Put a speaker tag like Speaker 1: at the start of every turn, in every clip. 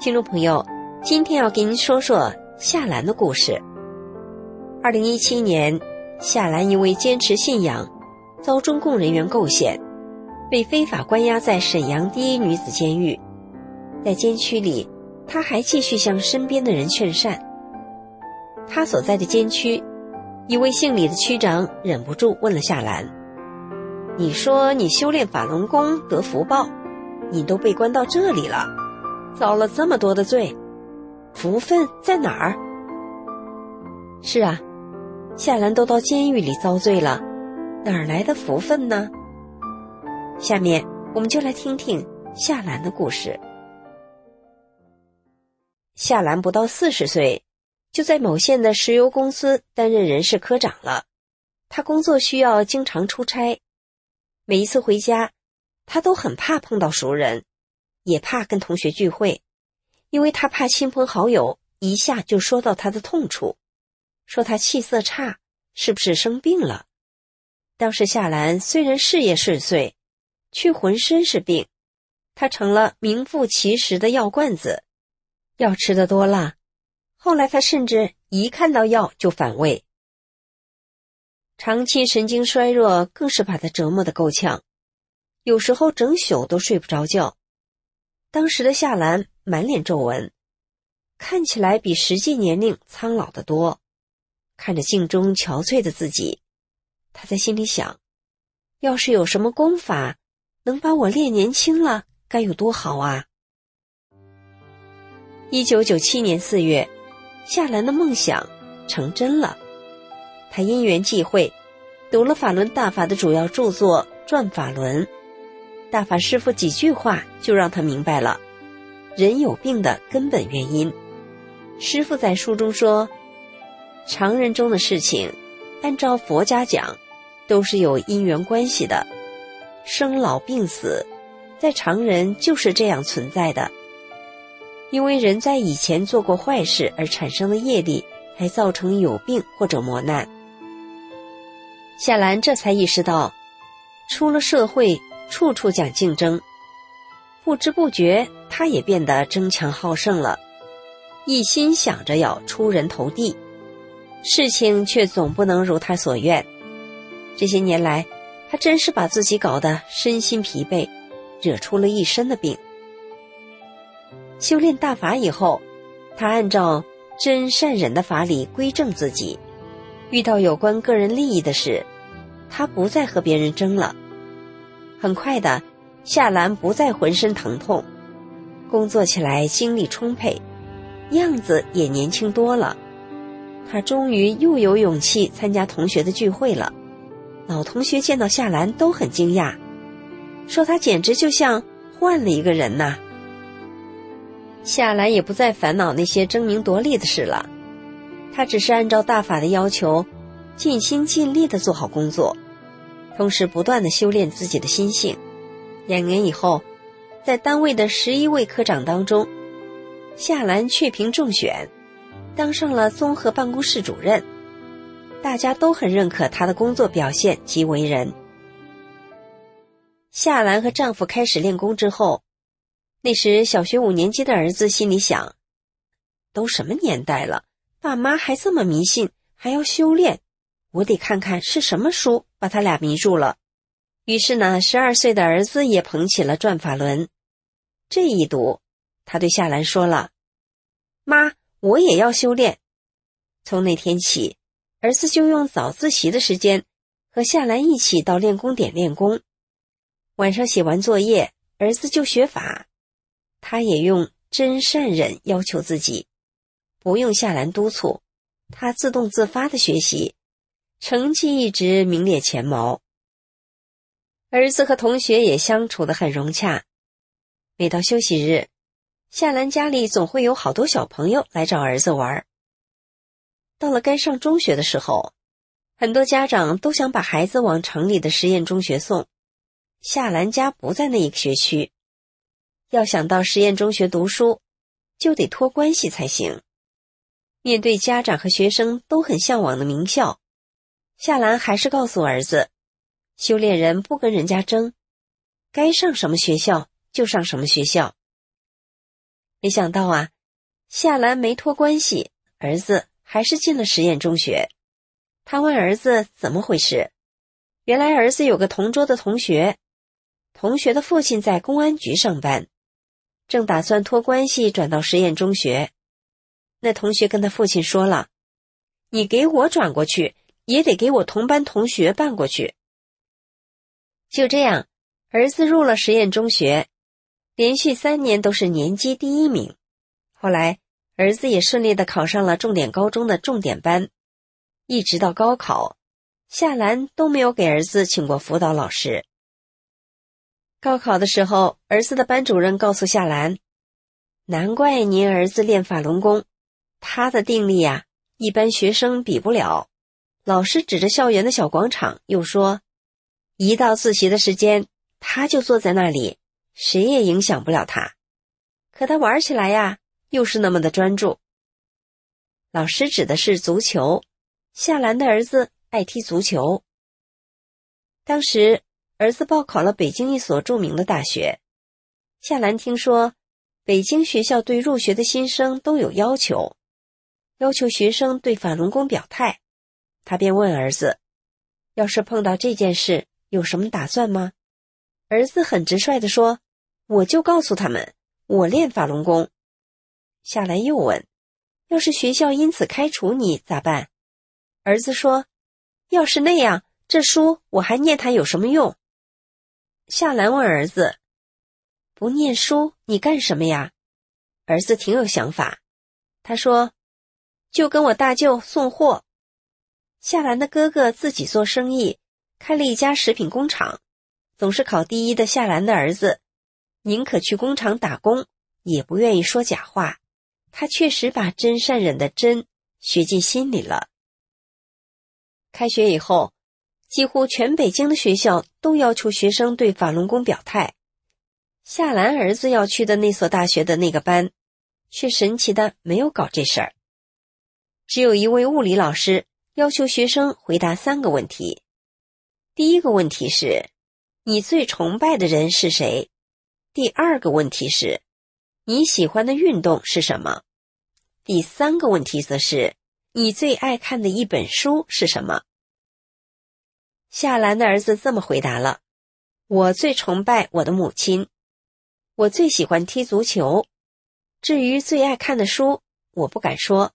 Speaker 1: 听众朋友，今天要给您说说。夏兰的故事。二零一七年，夏兰因为坚持信仰，遭中共人员构陷，被非法关押在沈阳第一女子监狱。在监区里，她还继续向身边的人劝善。她所在的监区，一位姓李的区长忍不住问了夏兰：“你说你修炼法轮功得福报，你都被关到这里了，遭了这么多的罪。”福分在哪儿？是啊，夏兰都到监狱里遭罪了，哪儿来的福分呢？下面我们就来听听夏兰的故事。夏兰不到四十岁，就在某县的石油公司担任人事科长了。他工作需要经常出差，每一次回家，他都很怕碰到熟人，也怕跟同学聚会。因为他怕亲朋好友一下就说到他的痛处，说他气色差，是不是生病了？当时夏兰虽然事业顺遂，却浑身是病，他成了名副其实的药罐子，药吃的多了。后来他甚至一看到药就反胃，长期神经衰弱更是把他折磨的够呛，有时候整宿都睡不着觉。当时的夏兰。满脸皱纹，看起来比实际年龄苍老的多。看着镜中憔悴的自己，他在心里想：要是有什么功法能把我练年轻了，该有多好啊！一九九七年四月，夏兰的梦想成真了。他因缘际会，读了法轮大法的主要著作《转法轮》，大法师傅几句话就让他明白了。人有病的根本原因，师傅在书中说，常人中的事情，按照佛家讲，都是有因缘关系的，生老病死，在常人就是这样存在的。因为人在以前做过坏事而产生的业力，才造成有病或者磨难。夏兰这才意识到，出了社会，处处讲竞争。不知不觉，他也变得争强好胜了，一心想着要出人头地，事情却总不能如他所愿。这些年来，他真是把自己搞得身心疲惫，惹出了一身的病。修炼大法以后，他按照真善忍的法理归正自己，遇到有关个人利益的事，他不再和别人争了。很快的。夏兰不再浑身疼痛，工作起来精力充沛，样子也年轻多了。她终于又有勇气参加同学的聚会了。老同学见到夏兰都很惊讶，说她简直就像换了一个人呐。夏兰也不再烦恼那些争名夺利的事了，她只是按照大法的要求，尽心尽力的做好工作，同时不断的修炼自己的心性。两年以后，在单位的十一位科长当中，夏兰却凭中选，当上了综合办公室主任。大家都很认可她的工作表现及为人。夏兰和丈夫开始练功之后，那时小学五年级的儿子心里想：都什么年代了，爸妈还这么迷信，还要修炼，我得看看是什么书把他俩迷住了。于是呢，十二岁的儿子也捧起了转法轮。这一读，他对夏兰说了：“妈，我也要修炼。”从那天起，儿子就用早自习的时间和夏兰一起到练功点练功。晚上写完作业，儿子就学法。他也用真善忍要求自己，不用夏兰督促，他自动自发的学习，成绩一直名列前茅。儿子和同学也相处得很融洽。每到休息日，夏兰家里总会有好多小朋友来找儿子玩。到了该上中学的时候，很多家长都想把孩子往城里的实验中学送。夏兰家不在那一个学区，要想到实验中学读书，就得托关系才行。面对家长和学生都很向往的名校，夏兰还是告诉儿子：“修炼人不跟人家争，该上什么学校就上什么学校。”没想到啊，夏兰没托关系，儿子。还是进了实验中学。他问儿子怎么回事，原来儿子有个同桌的同学，同学的父亲在公安局上班，正打算托关系转到实验中学。那同学跟他父亲说了：“你给我转过去，也得给我同班同学办过去。”就这样，儿子入了实验中学，连续三年都是年级第一名。后来。儿子也顺利的考上了重点高中的重点班，一直到高考，夏兰都没有给儿子请过辅导老师。高考的时候，儿子的班主任告诉夏兰：“难怪您儿子练法轮功，他的定力呀，一般学生比不了。”老师指着校园的小广场，又说：“一到自习的时间，他就坐在那里，谁也影响不了他。可他玩起来呀。”又是那么的专注。老师指的是足球，夏兰的儿子爱踢足球。当时儿子报考了北京一所著名的大学，夏兰听说北京学校对入学的新生都有要求，要求学生对法轮功表态，他便问儿子：“要是碰到这件事，有什么打算吗？”儿子很直率的说：“我就告诉他们，我练法轮功。”夏兰又问：“要是学校因此开除你咋办？”儿子说：“要是那样，这书我还念它有什么用？”夏兰问儿子：“不念书你干什么呀？”儿子挺有想法，他说：“就跟我大舅送货。”夏兰的哥哥自己做生意，开了一家食品工厂。总是考第一的夏兰的儿子，宁可去工厂打工，也不愿意说假话。他确实把真善忍的真学进心里了。开学以后，几乎全北京的学校都要求学生对法轮功表态。夏兰儿子要去的那所大学的那个班，却神奇的没有搞这事儿。只有一位物理老师要求学生回答三个问题。第一个问题是：你最崇拜的人是谁？第二个问题是。你喜欢的运动是什么？第三个问题则是你最爱看的一本书是什么？夏兰的儿子这么回答了：“我最崇拜我的母亲，我最喜欢踢足球。至于最爱看的书，我不敢说。”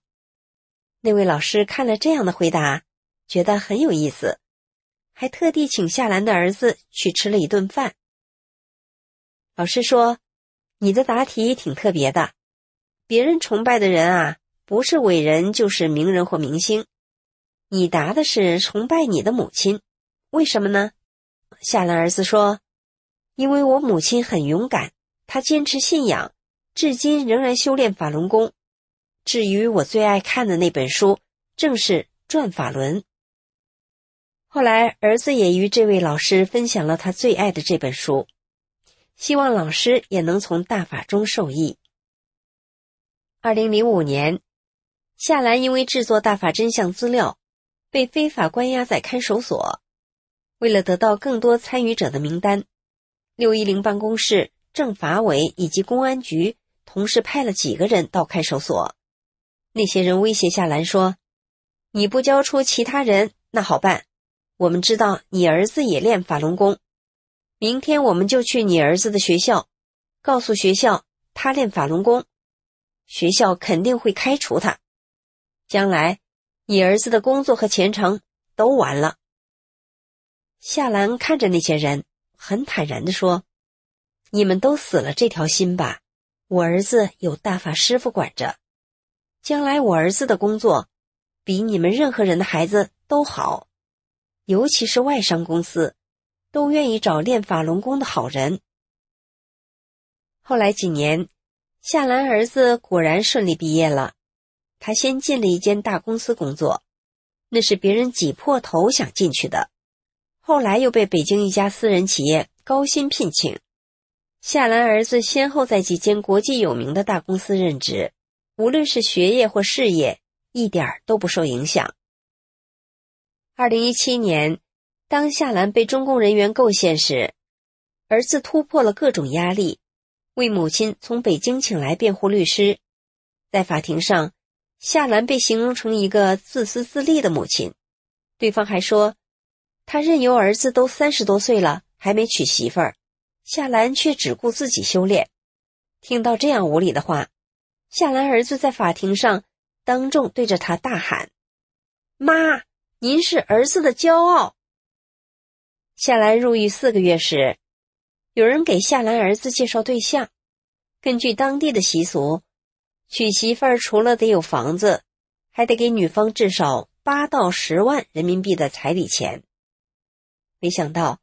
Speaker 1: 那位老师看了这样的回答，觉得很有意思，还特地请夏兰的儿子去吃了一顿饭。老师说。你的答题挺特别的，别人崇拜的人啊，不是伟人就是名人或明星。你答的是崇拜你的母亲，为什么呢？夏兰儿子说：“因为我母亲很勇敢，她坚持信仰，至今仍然修炼法轮功。至于我最爱看的那本书，正是《转法轮》。”后来，儿子也与这位老师分享了他最爱的这本书。希望老师也能从大法中受益。二零零五年，夏兰因为制作大法真相资料，被非法关押在看守所。为了得到更多参与者的名单，六一零办公室、政法委以及公安局同时派了几个人到看守所。那些人威胁夏兰说：“你不交出其他人，那好办。我们知道你儿子也练法轮功。”明天我们就去你儿子的学校，告诉学校他练法轮功，学校肯定会开除他，将来你儿子的工作和前程都完了。夏兰看着那些人，很坦然的说：“你们都死了这条心吧，我儿子有大法师傅管着，将来我儿子的工作比你们任何人的孩子都好，尤其是外商公司。”都愿意找练法轮功的好人。后来几年，夏兰儿子果然顺利毕业了。他先进了一间大公司工作，那是别人挤破头想进去的。后来又被北京一家私人企业高薪聘请。夏兰儿子先后在几间国际有名的大公司任职，无论是学业或事业，一点都不受影响。二零一七年，当夏兰被中共人员构陷时，儿子突破了各种压力，为母亲从北京请来辩护律师。在法庭上，夏兰被形容成一个自私自利的母亲。对方还说，他任由儿子都三十多岁了，还没娶媳妇儿。夏兰却只顾自己修炼。听到这样无理的话，夏兰儿子在法庭上当众对着他大喊：“妈，您是儿子的骄傲。”夏兰入狱四个月时，有人给夏兰儿子介绍对象。根据当地的习俗，娶媳妇儿除了得有房子，还得给女方至少八到十万人民币的彩礼钱。没想到。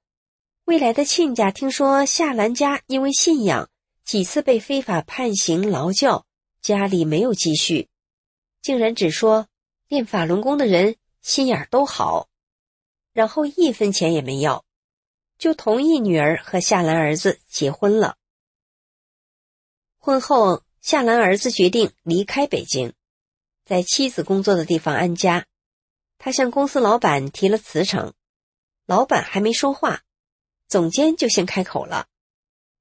Speaker 1: 未来的亲家听说夏兰家因为信仰几次被非法判刑劳教，家里没有积蓄，竟然只说练法轮功的人心眼都好，然后一分钱也没要，就同意女儿和夏兰儿子结婚了。婚后，夏兰儿子决定离开北京，在妻子工作的地方安家。他向公司老板提了辞呈，老板还没说话。总监就先开口了：“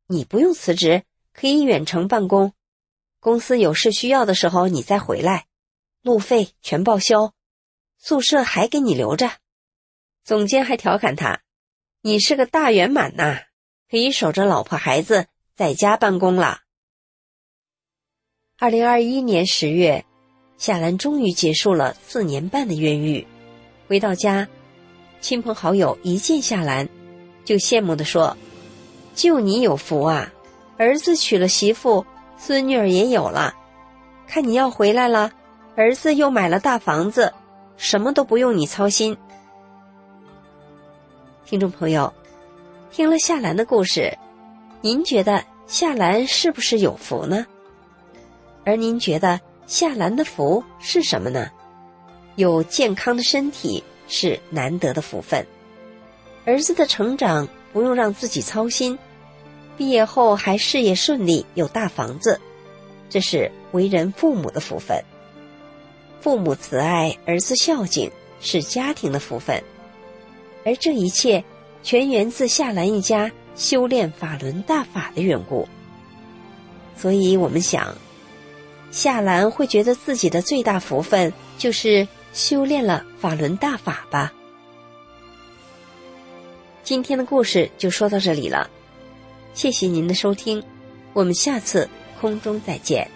Speaker 1: 你不用辞职，可以远程办公。公司有事需要的时候，你再回来，路费全报销，宿舍还给你留着。”总监还调侃他：“你是个大圆满呐，可以守着老婆孩子在家办公了。”二零二一年十月，夏兰终于结束了四年半的冤狱，回到家，亲朋好友一见夏兰。就羡慕的说：“就你有福啊，儿子娶了媳妇，孙女儿也有了。看你要回来了，儿子又买了大房子，什么都不用你操心。”听众朋友，听了夏兰的故事，您觉得夏兰是不是有福呢？而您觉得夏兰的福是什么呢？有健康的身体是难得的福分。儿子的成长不用让自己操心，毕业后还事业顺利，有大房子，这是为人父母的福分。父母慈爱，儿子孝敬，是家庭的福分。而这一切全源自夏兰一家修炼法轮大法的缘故。所以我们想，夏兰会觉得自己的最大福分就是修炼了法轮大法吧。今天的故事就说到这里了，谢谢您的收听，我们下次空中再见。